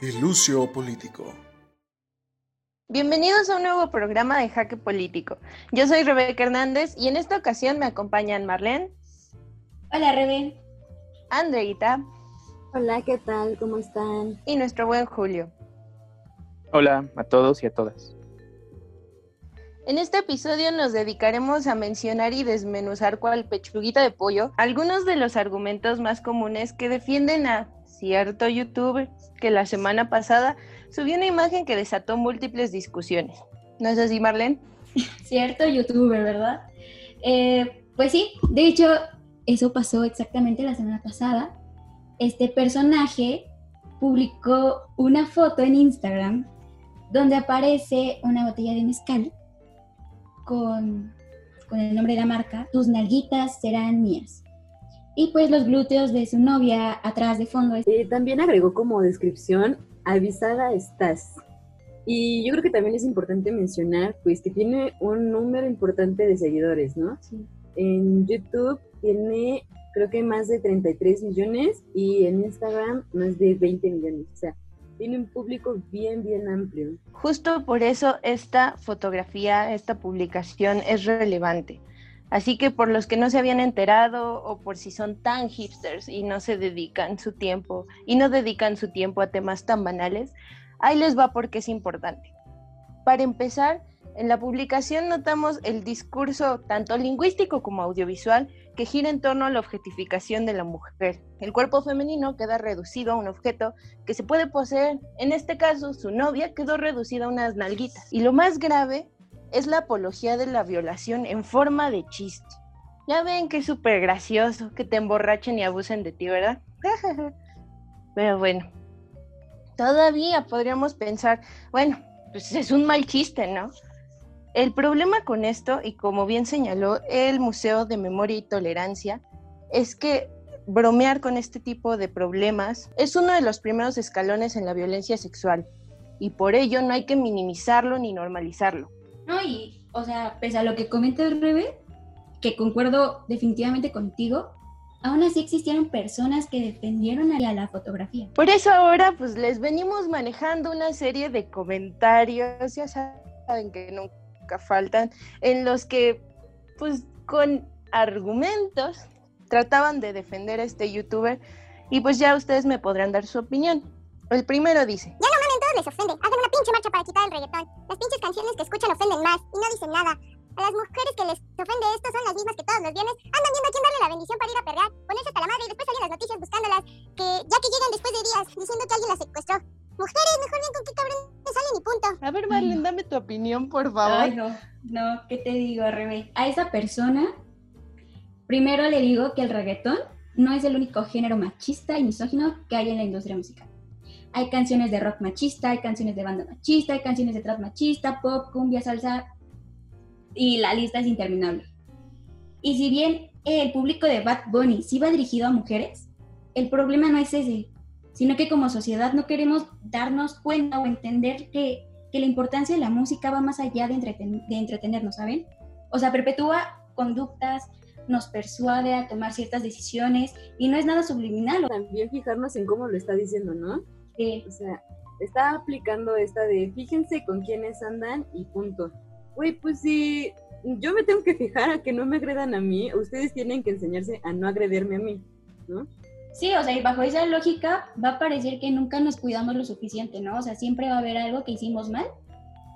y Lucio Político. Bienvenidos a un nuevo programa de Jaque Político. Yo soy Rebeca Hernández y en esta ocasión me acompañan Marlene. Hola, Rebe. Andreita. Hola, ¿qué tal? ¿Cómo están? Y nuestro buen Julio. Hola a todos y a todas. En este episodio nos dedicaremos a mencionar y desmenuzar cual pechuguita de pollo algunos de los argumentos más comunes que defienden a cierto youtuber que la semana pasada subió una imagen que desató múltiples discusiones. ¿No es así, Marlene? Cierto youtuber, ¿verdad? Eh, pues sí, de hecho, eso pasó exactamente la semana pasada. Este personaje publicó una foto en Instagram donde aparece una botella de mezcal con, el nombre de la marca, tus nalguitas serán mías. Y pues los glúteos de su novia atrás de fondo. Eh, también agregó como descripción, avisada estás. Y yo creo que también es importante mencionar, pues, que tiene un número importante de seguidores, ¿no? En YouTube tiene, creo que más de 33 millones y en Instagram más de 20 millones. O sea, tiene un público bien, bien amplio. Justo por eso esta fotografía, esta publicación es relevante. Así que por los que no se habían enterado o por si son tan hipsters y no se dedican su tiempo y no dedican su tiempo a temas tan banales, ahí les va porque es importante. Para empezar, en la publicación notamos el discurso tanto lingüístico como audiovisual que gira en torno a la objetificación de la mujer. El cuerpo femenino queda reducido a un objeto que se puede poseer. En este caso, su novia quedó reducida a unas nalguitas. Y lo más grave es la apología de la violación en forma de chiste. Ya ven que es súper gracioso que te emborrachen y abusen de ti, ¿verdad? Pero bueno, todavía podríamos pensar, bueno, pues es un mal chiste, ¿no? El problema con esto, y como bien señaló el Museo de Memoria y Tolerancia, es que bromear con este tipo de problemas es uno de los primeros escalones en la violencia sexual y por ello no hay que minimizarlo ni normalizarlo. No, y, o sea, pese a lo que comenta el Rebe, que concuerdo definitivamente contigo, aún así existieron personas que defendieron a la fotografía. Por eso ahora pues les venimos manejando una serie de comentarios, ya saben que nunca faltan, en los que, pues, con argumentos trataban de defender a este youtuber y pues ya ustedes me podrán dar su opinión. El primero dice... Ya no les ofende. Hagan una pinche marcha para quitar el reggaetón. Las pinches canciones que escuchan ofenden más y no dicen nada. A las mujeres que les ofende esto son las mismas que todos los viernes andan viendo a quién darle la bendición para ir a perrear, ponerse hasta la madre y después salen las noticias buscándolas, que ya que llegan después de días diciendo que alguien las secuestró. Mujeres, mejor bien con qué cabrón salen y punto. A ver, Marlene, dame tu opinión, por favor. Ay, no, no, ¿qué te digo, Rebe? A esa persona, primero le digo que el reggaetón no es el único género machista y misógino que hay en la industria musical. Hay canciones de rock machista, hay canciones de banda machista, hay canciones de trap machista, pop, cumbia, salsa, y la lista es interminable. Y si bien el público de Bad Bunny sí va dirigido a mujeres, el problema no es ese, sino que como sociedad no queremos darnos cuenta o entender que, la importancia de la música va más allá de, de entretenernos, ¿saben? O sea, perpetúa conductas, nos persuade a tomar ciertas decisiones y no es nada subliminal. También fijarnos en cómo lo está diciendo, ¿no? Sí. O sea, está aplicando esta de fíjense con quiénes andan y punto. Güey, pues si yo me tengo que fijar a que no me agredan a mí, ustedes tienen que enseñarse a no agredirme a mí, ¿no? Sí, o sea, y bajo esa lógica va a parecer que nunca nos cuidamos lo suficiente, ¿no? O sea, siempre va a haber algo que hicimos mal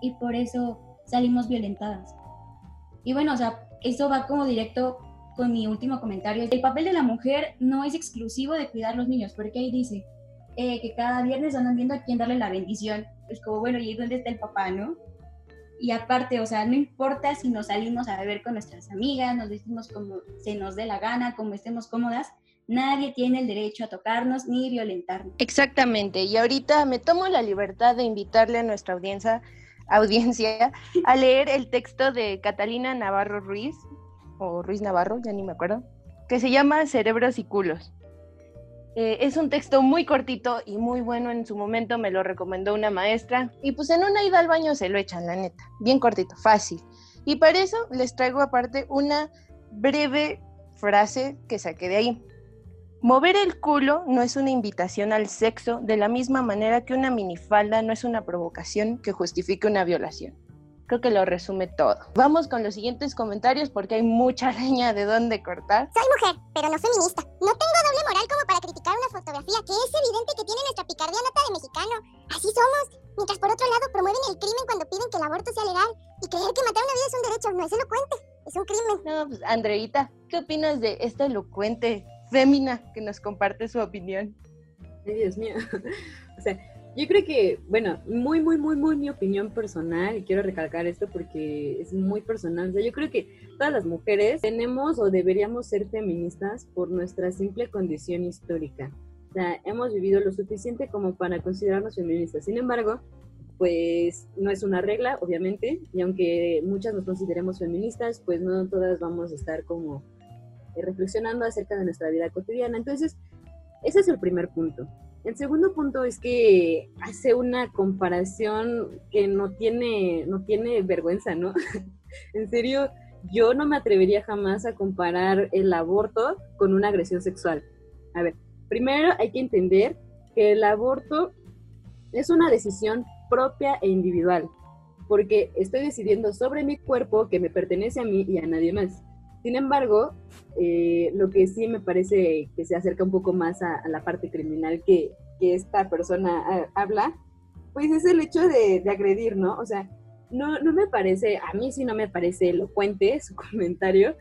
y por eso salimos violentadas. Y bueno, o sea, eso va como directo con mi último comentario. El papel de la mujer no es exclusivo de cuidar los niños, porque ahí dice eh, que cada viernes andan viendo a quién darle la bendición. Es como, bueno, ¿y dónde está el papá, no? Y aparte, o sea, no importa si nos salimos a beber con nuestras amigas, nos vestimos como se nos dé la gana, como estemos cómodas, Nadie tiene el derecho a tocarnos ni violentarnos. Exactamente. Y ahorita me tomo la libertad de invitarle a nuestra audiencia, audiencia a leer el texto de Catalina Navarro Ruiz, o Ruiz Navarro, ya ni me acuerdo, que se llama Cerebros y Culos. Eh, es un texto muy cortito y muy bueno en su momento, me lo recomendó una maestra y pues en una ida al baño se lo echan, la neta, bien cortito, fácil. Y para eso les traigo aparte una breve frase que saqué de ahí. Mover el culo no es una invitación al sexo de la misma manera que una minifalda no es una provocación que justifique una violación. Creo que lo resume todo. Vamos con los siguientes comentarios porque hay mucha leña de dónde cortar. Soy mujer, pero no feminista. No tengo doble moral como para criticar una fotografía que es evidente que tiene nuestra picardía nata de mexicano. Así somos. Mientras por otro lado promueven el crimen cuando piden que el aborto sea legal y creer que matar una vida es un derecho, no es elocuente, es un crimen. No, pues Andreita, ¿qué opinas de esta elocuente fémina que nos comparte su opinión? Ay, Dios mío. o sea, yo creo que, bueno, muy, muy, muy, muy mi opinión personal, y quiero recalcar esto porque es muy personal. O sea, yo creo que todas las mujeres tenemos o deberíamos ser feministas por nuestra simple condición histórica. O sea, hemos vivido lo suficiente como para considerarnos feministas. Sin embargo, pues no es una regla, obviamente, y aunque muchas nos consideremos feministas, pues no todas vamos a estar como eh, reflexionando acerca de nuestra vida cotidiana. Entonces, ese es el primer punto. El segundo punto es que hace una comparación que no tiene, no tiene vergüenza, ¿no? en serio, yo no me atrevería jamás a comparar el aborto con una agresión sexual. A ver, primero hay que entender que el aborto es una decisión propia e individual, porque estoy decidiendo sobre mi cuerpo que me pertenece a mí y a nadie más. Sin embargo, eh, lo que sí me parece que se acerca un poco más a, la parte criminal que, esta persona ah, habla, pues es el hecho de, agredir, ¿no? O sea, no, no me parece, a mí sí no me parece elocuente su comentario,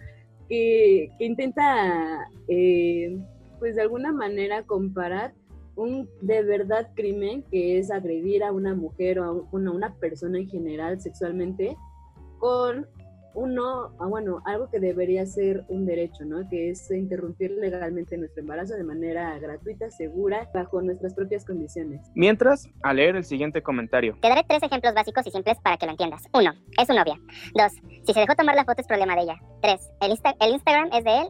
que, intenta, eh, pues de alguna manera comparar un de verdad crimen que es agredir a una mujer o a una persona en general sexualmente con uno, ah, bueno, algo que debería ser un derecho, ¿no? Que es interrumpir legalmente nuestro embarazo de manera gratuita, segura, bajo nuestras propias condiciones. Mientras, a leer el siguiente comentario. Te daré tres ejemplos básicos y simples para que lo entiendas. Uno, es su novia. Dos, si se dejó tomar la foto es problema de ella. Tres, el, el Instagram es de él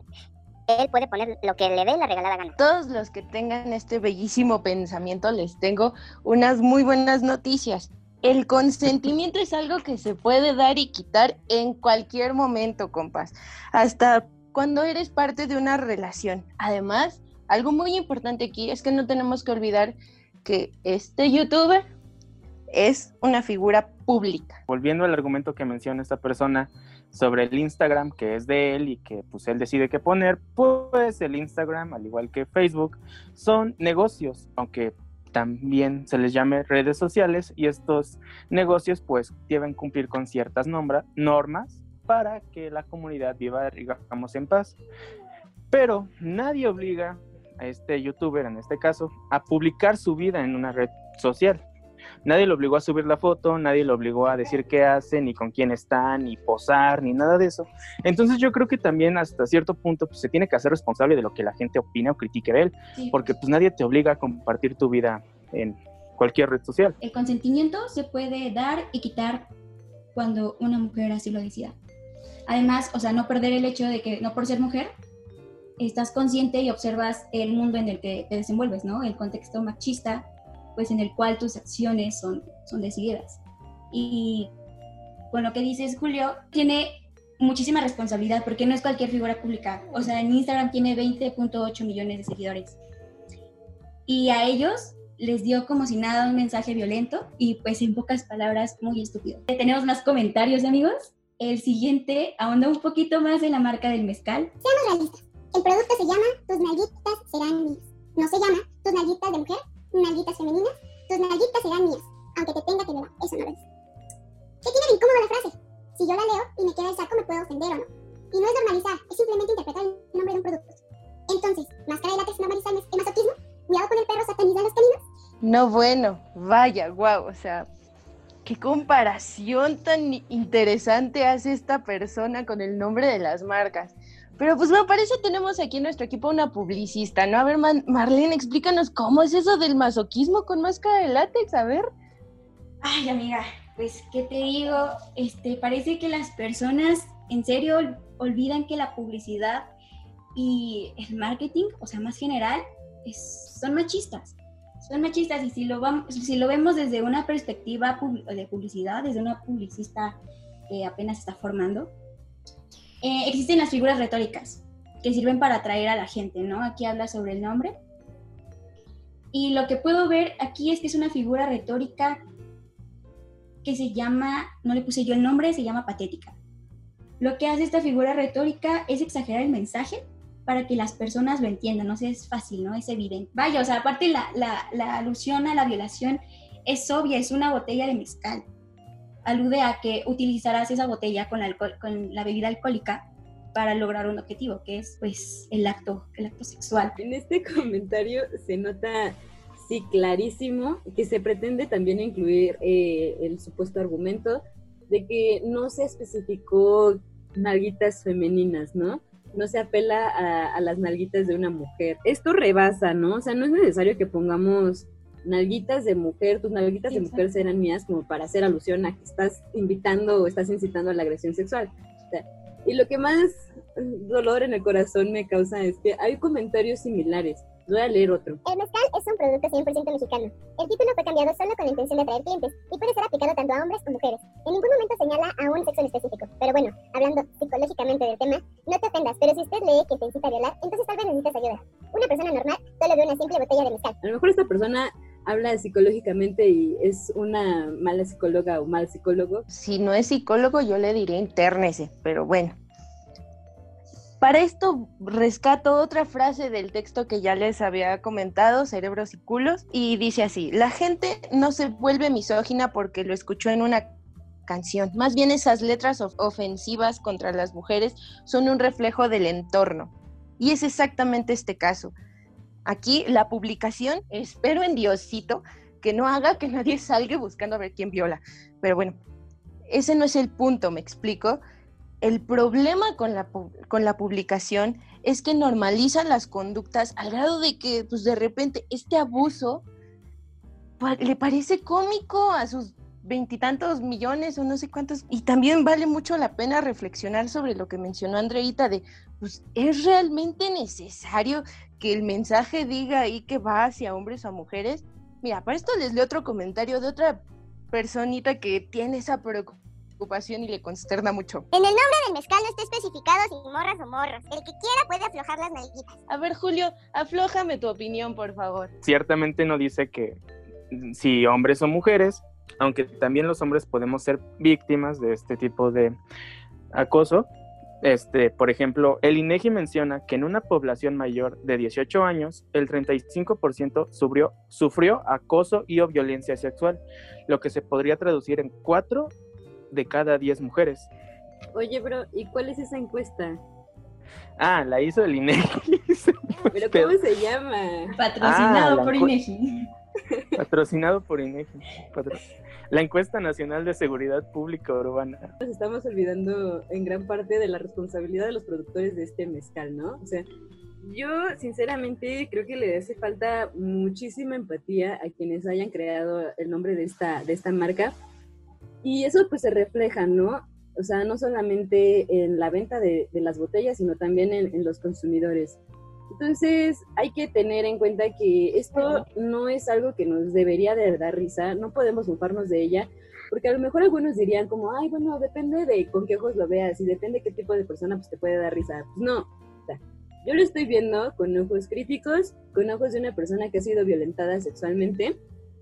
él puede poner lo que le dé la regalada gana. Todos los que tengan este bellísimo pensamiento les tengo unas muy buenas noticias el consentimiento es algo que se puede dar y quitar en cualquier momento, compas. Hasta cuando eres parte de una relación. Además, algo muy importante aquí es que no tenemos que olvidar que este youtuber es una figura pública. Volviendo al argumento que menciona esta persona sobre el Instagram, que es de él y que pues él decide qué poner, pues el Instagram, al igual que Facebook, son negocios, aunque también se les llame redes sociales y estos negocios pues deben cumplir con ciertas normas para que la comunidad viva, digamos, en paz. Pero nadie obliga a este youtuber, en este caso, a publicar su vida en una red social. Nadie lo obligó a subir la foto, nadie lo obligó a decir qué hace, ni con quién está, ni posar, ni nada de eso. Entonces yo creo que también hasta cierto punto pues, se tiene que hacer responsable de lo que la gente opine o critique de él, porque pues nadie te obliga a compartir tu vida en cualquier red social. El consentimiento se puede dar y quitar cuando una mujer así lo decida. Además, o sea, no perder el hecho de que no por ser mujer estás consciente y observas el mundo en el que te desenvuelves, ¿no? El contexto machista pues en el cual tus acciones son, son decididas. Y con lo que dices, Julio, tiene muchísima responsabilidad porque no es cualquier figura pública. O sea, en Instagram tiene 20.8 millones de seguidores. Y a ellos les dio como si nada un mensaje violento y pues en pocas palabras muy estúpido. Tenemos más comentarios, amigos. El siguiente ahonda un poquito más en la marca del mezcal. Seamos realistas. El producto se llama Tus nalguitas serán mías. No se llama Tus nalguitas de mujer nalguitas femeninas, tus nalguitas serán mías, aunque te tenga que violar. Eso no lo dice. ¿Qué tiene de incómodo la frase? Si yo la leo y me queda el saco, me puedo ofender o no. Y no es normalizar, es simplemente interpretar el nombre de un producto. Entonces, ¿máscara de látex normalizar el masoquismo? ¿Cuidado con el perro satanizar los caninos? No, bueno, vaya, guau, o sea, qué comparación tan interesante hace esta persona con el nombre de las marcas. Pero pues me parece tenemos aquí en nuestro equipo una publicista, ¿no? A ver, Marlene, explícanos cómo es eso del masoquismo con máscara de látex, a ver. Ay, amiga, pues, ¿qué te digo? Este, parece que las personas en serio olvidan que la publicidad y el marketing, o sea, más general, son machistas. Son machistas y si lo, vamos, si lo vemos desde una perspectiva de publicidad, desde una publicista que apenas está formando, eh, existen las figuras retóricas. que sirven para atraer a la gente, ¿no? Aquí habla sobre el nombre. Y lo que puedo ver aquí es que es una figura retórica que se llama, no le puse yo el nombre, se llama patética. Lo que hace esta figura retórica es exagerar el mensaje para que las personas lo entiendan, no sé, es fácil, ¿no? Es evidente. Vaya, o sea, aparte la, la, alusión a la violación es obvia, es una botella de mezcal. Alude a que utilizarás esa botella con la, con la bebida alcohólica para lograr un objetivo, que es pues el acto, el acto sexual. En este comentario se nota sí clarísimo que se pretende también incluir eh, el supuesto argumento de que no se especificó nalguitas femeninas, ¿no? No se apela a, las nalguitas de una mujer. Esto rebasa, ¿no? O sea, no es necesario que pongamos nalguitas de mujer, tus nalguitas de mujer serán mías como para hacer alusión a que estás invitando o estás incitando a la agresión sexual. y lo que más dolor en el corazón me causa es que hay comentarios similares. Voy a leer otro. El mezcal es un producto 100% mexicano. El título fue cambiado solo con la intención de atraer clientes y puede ser aplicado tanto a hombres como mujeres. En ningún momento señala a un sexo en específico. Pero bueno, hablando psicológicamente del tema, no te ofendas, pero si usted lee que te incita a violar, entonces tal vez necesitas ayuda. Una persona normal solo ve una simple botella de mezcal. A lo mejor esta persona habla psicológicamente y es una mala psicóloga o mal psicólogo. Si no es psicólogo, yo le diría intérnese, pero bueno. Para esto rescato otra frase del texto que ya les había comentado, Cerebros y Culos, y dice así, la gente no se vuelve misógina porque lo escuchó en una canción, más bien esas letras ofensivas contra las mujeres son un reflejo del entorno. Y es exactamente este caso. Aquí la publicación, espero en Diosito, que no haga que nadie salga buscando a ver quién viola. Pero bueno, ese no es el punto, me explico. El problema con la, con la publicación es que normalizan las conductas al grado de que, pues de repente, este abuso le parece cómico a sus veintitantos millones o no sé cuántos. Y también vale mucho la pena reflexionar sobre lo que mencionó Andreita de, pues, ¿es realmente necesario que el mensaje diga ahí que va hacia hombres o a mujeres? Mira, para esto les leo otro comentario de otra personita que tiene esa preocupación y le consterna mucho. En el nombre del mezcal no está especificado si morras o morros. El que quiera puede aflojar las nalguitas. A ver, Julio, aflójame tu opinión, por favor. Ciertamente no dice que si hombres o mujeres, aunque también los hombres podemos ser víctimas de este tipo de acoso. Este, por ejemplo, el INEGI menciona que en una población mayor de 18 años, el 35% sufrió, sufrió acoso y o violencia sexual, lo que se podría traducir en 4 de cada 10 mujeres. Oye, bro, ¿y cuál es esa encuesta? Ah, la hizo el INEGI. ¿Pero cómo se llama? Patrocinado ah, por INEGI. Patrocinado por INEGI. La encuesta nacional de seguridad pública urbana. Nos estamos olvidando en gran parte de la responsabilidad de los productores de este mezcal, ¿no? O sea, yo sinceramente creo que le hace falta muchísima empatía a quienes hayan creado el nombre de esta, de esta marca, y eso pues se refleja, ¿no? O sea, no solamente en la venta de, las botellas, sino también en, los consumidores. Entonces hay que tener en cuenta que esto no es algo que nos debería de dar risa, no podemos bufarnos de ella, porque a lo mejor algunos dirían como, ay, bueno, depende de con qué ojos lo veas y depende qué tipo de persona pues te puede dar risa. Pues no, o sea, yo lo estoy viendo con ojos críticos, con ojos de una persona que ha sido violentada sexualmente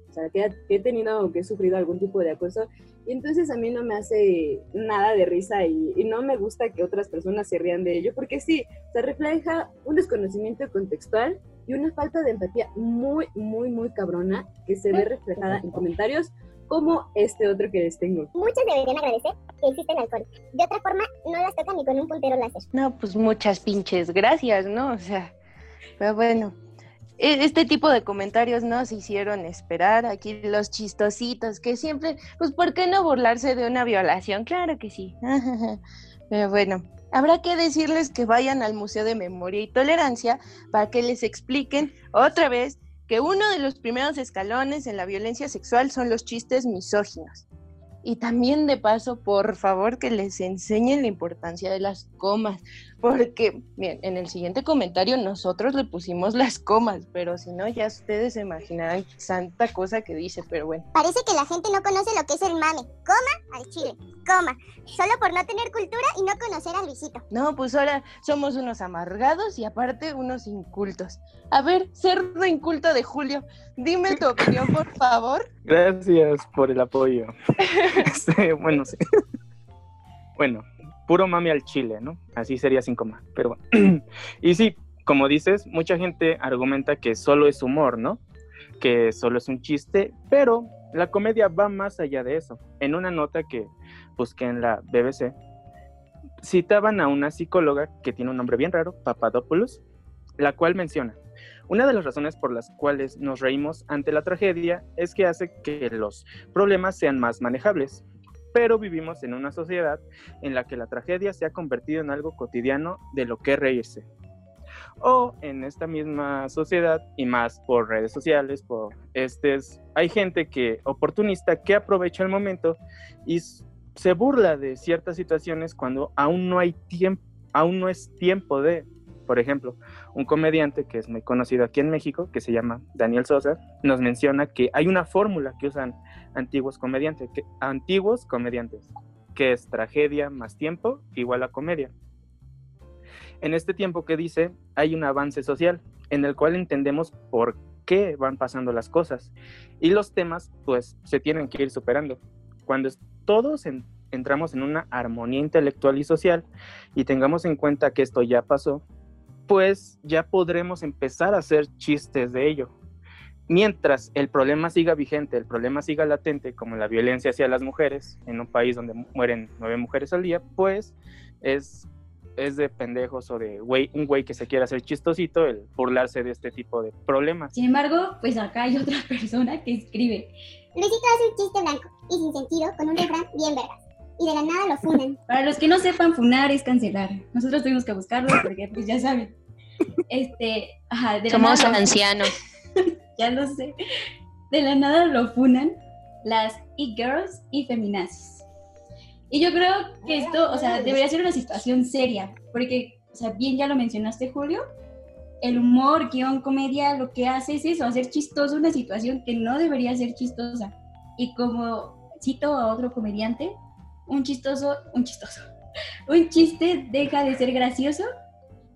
o sea, que, he tenido o que he sufrido algún tipo de acoso, y entonces a mí no me hace nada de risa y, no me gusta que otras personas se rían de ello, porque sí, se refleja un desconocimiento contextual y una falta de empatía muy, muy, muy cabrona que se ve reflejada en comentarios como este otro que les tengo. Muchos deberían agradecer que existe el alcohol. De otra forma, no las tocan ni con un puntero láser. No, pues muchas pinches gracias, ¿no? O sea, pero bueno, este tipo de comentarios nos hicieron esperar. Aquí los chistositos que siempre, pues, ¿por qué no burlarse de una violación? Claro que sí. Pero bueno, habrá que decirles que vayan al Museo de Memoria y Tolerancia para que les expliquen otra vez que uno de los primeros escalones en la violencia sexual son los chistes misóginos. Y también de paso, por favor, que les enseñen la importancia de las comas, Porque, bien, en el siguiente comentario nosotros le pusimos las comas, pero si no, ya ustedes se imaginarán santa cosa que dice, pero bueno. Parece que la gente no conoce lo que es el mame. Coma al chile. Coma. Solo por no tener cultura y no conocer al Luisito. No, pues ahora somos unos amargados y aparte unos incultos. A ver, cerdo inculto de Julio, dime tu opinión, por favor. Gracias por el apoyo. Este, bueno, sí. Bueno, puro mami al chile, ¿no? Así sería sin coma, pero y sí, como dices, mucha gente argumenta que solo es humor, ¿no? Que solo es un chiste, pero la comedia va más allá de eso. En una nota que busqué en la BBC, citaban a una psicóloga que tiene un nombre bien raro, Papadopoulos, la cual menciona, una de las razones por las cuales nos reímos ante la tragedia es que hace que los problemas sean más manejables pero vivimos en una sociedad en la que la tragedia se ha convertido en algo cotidiano de lo que reírse. O en esta misma sociedad y más por redes sociales, por estes, hay gente que oportunista que aprovecha el momento y se burla de ciertas situaciones cuando aún no hay tiempo, aún no es tiempo de, por ejemplo, un comediante que es muy conocido aquí en México, que se llama Daniel Sosa, nos menciona que hay una fórmula que usan antiguos comediantes, que, antiguos comediantes, que es tragedia más tiempo igual a comedia. En este tiempo que dice, hay un avance social en el cual entendemos por qué van pasando las cosas y los temas pues se tienen que ir superando. Cuando todos entramos en una armonía intelectual y social y tengamos en cuenta que esto ya pasó, pues ya podremos empezar a hacer chistes de ello mientras el problema siga vigente, el problema siga latente, como la violencia hacia las mujeres, en un país donde mueren nueve mujeres al día, pues es, es de pendejos o de güey, un güey que se quiera hacer chistosito el burlarse de este tipo de problemas. Sin embargo, pues acá hay otra persona que escribe. Luisito hace un chiste blanco y sin sentido con un refrán bien vergas. Y de la nada lo funan. Para los que no sepan, funar es cancelar. Nosotros tuvimos que buscarlo porque, pues ya saben. Este, ajá, de Somos ancianos. Ya lo sé. De la nada lo funan las e-girls y feminazis. Y yo creo que esto, o sea, debería ser una situación seria, porque, o sea, bien ya lo mencionaste, Julio, el humor, guion, comedia, lo que hace es eso, hacer chistoso una situación que no debería ser chistosa. Y como cito a otro comediante, un chistoso, un chistoso, un chiste deja de ser gracioso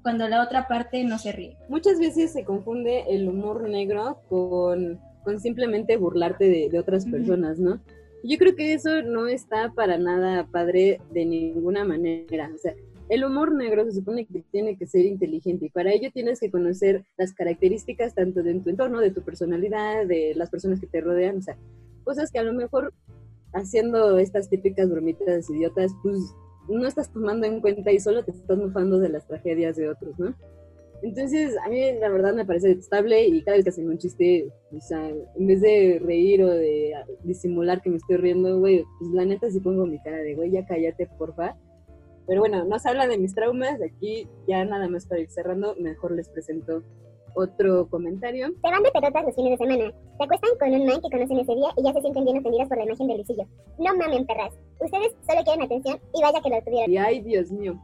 cuando la otra parte no se ríe. Muchas veces se confunde el humor negro con, con simplemente burlarte de, de otras personas, ¿no? Yo creo que eso no está para nada padre de ninguna manera. O sea, el humor negro se supone que tiene que ser inteligente y para ello tienes que conocer las características tanto de tu entorno, de tu personalidad, de las personas que te rodean, o sea, cosas que a lo mejor haciendo estas típicas bromitas idiotas, pues no estás tomando en cuenta y solo te estás mofando de las tragedias de otros, ¿no? Entonces, a mí la verdad me parece detestable y cada vez que hacen un chiste, o sea, en vez de reír o de disimular que me estoy riendo, güey, pues la neta sí pongo mi cara de, güey, ya cállate, porfa. Pero bueno, no se habla de mis traumas, aquí ya nada más para ir cerrando, mejor les presento otro comentario. Se van de pelotas los fines de semana. Se acuestan con un man que conocen ese día y ya se sienten bien ofendidas por la imagen del Luisillo. No mamen, perras. Ustedes solo quieren atención y vaya que lo tuvieron. Y ay, Dios mío.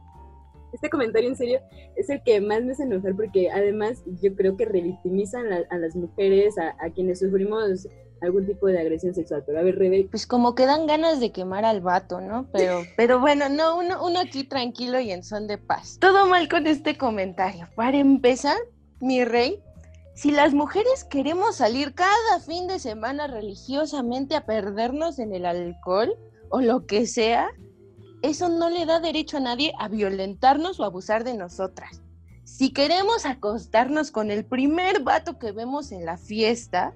Este comentario en serio es el que más me hace enojar porque además yo creo que revictimizan a, las mujeres, a, quienes sufrimos algún tipo de agresión sexual. Pero a ver, Rebe. Pues como que dan ganas de quemar al vato, ¿no? Pero, pero bueno, no, uno, uno aquí tranquilo y en son de paz. Todo mal con este comentario. Para empezar, mi rey, si las mujeres queremos salir cada fin de semana religiosamente a perdernos en el alcohol o lo que sea, eso no le da derecho a nadie a violentarnos o abusar de nosotras. Si queremos acostarnos con el primer vato que vemos en la fiesta,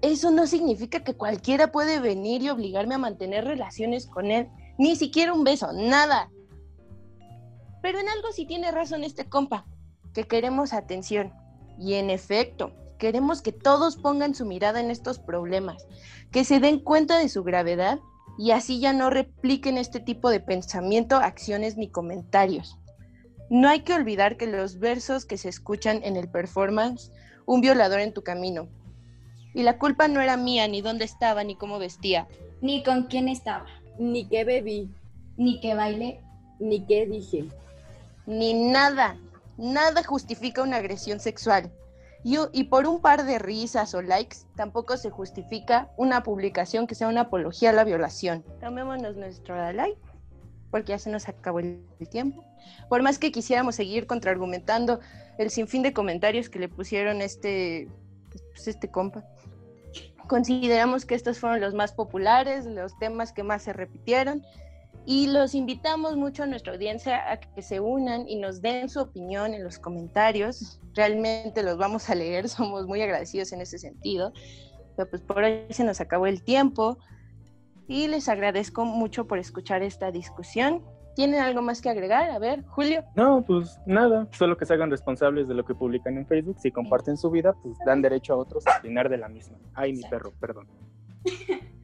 eso no significa que cualquiera puede venir y obligarme a mantener relaciones con él, ni siquiera un beso, nada. Pero en algo sí tiene razón este compa que queremos atención. Y en efecto, queremos que todos pongan su mirada en estos problemas, que se den cuenta de su gravedad y así ya no repliquen este tipo de pensamiento, acciones ni comentarios. No hay que olvidar que los versos que se escuchan en el performance, un violador en tu camino. Y la culpa no era mía, ni dónde estaba, ni cómo vestía. Ni con quién estaba. Ni qué bebí. Ni qué bailé. Ni qué dije. ni nada, nada justifica una agresión sexual. Y, y, por un par de risas o likes tampoco se justifica una publicación que sea una apología a la violación. Tomémonos nuestro like, porque ya se nos acabó el, el tiempo. Por más que quisiéramos seguir contraargumentando el sinfín de comentarios que le pusieron este, pues este compa, consideramos que estos fueron los más populares, los temas que más se repitieron y los invitamos mucho a nuestra audiencia a que se unan y nos den su opinión en los comentarios. Realmente los vamos a leer, somos muy agradecidos en ese sentido. Pero pues por hoy se nos acabó el tiempo y les agradezco mucho por escuchar esta discusión. ¿Tienen algo más que agregar? A ver, Julio. No, pues nada, solo que se hagan responsables de lo que publican en Facebook. Si comparten su vida, pues dan derecho a otros a opinar de la misma. Ay, mi perro, perdón.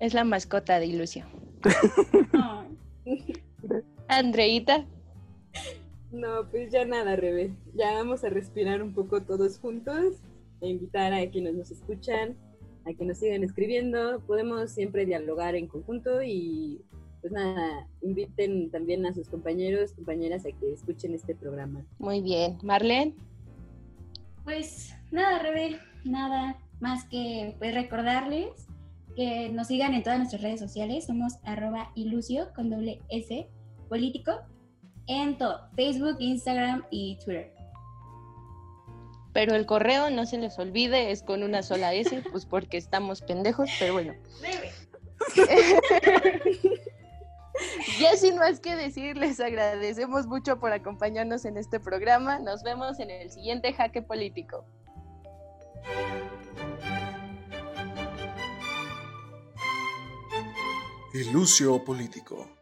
Es la mascota de Andreita. No, pues ya nada, Rebe. Ya vamos a respirar un poco todos juntos e invitar a quienes nos escuchan a que nos sigan escribiendo. Podemos siempre dialogar en conjunto y pues nada, inviten también a sus compañeros, compañeras a que escuchen este programa. Muy bien. Marlene. Pues nada, Rebe, nada más que pues recordarles que nos sigan en todas nuestras redes sociales. Somos arroba ilusio con doble S político en todo, Facebook, Instagram y Twitter. Pero el correo no se les olvide, es con una sola S, pues porque estamos pendejos, pero bueno. ya sin más que decir, les agradecemos mucho por acompañarnos en este programa. Nos vemos en el siguiente Jaque Político. Ilusio Político.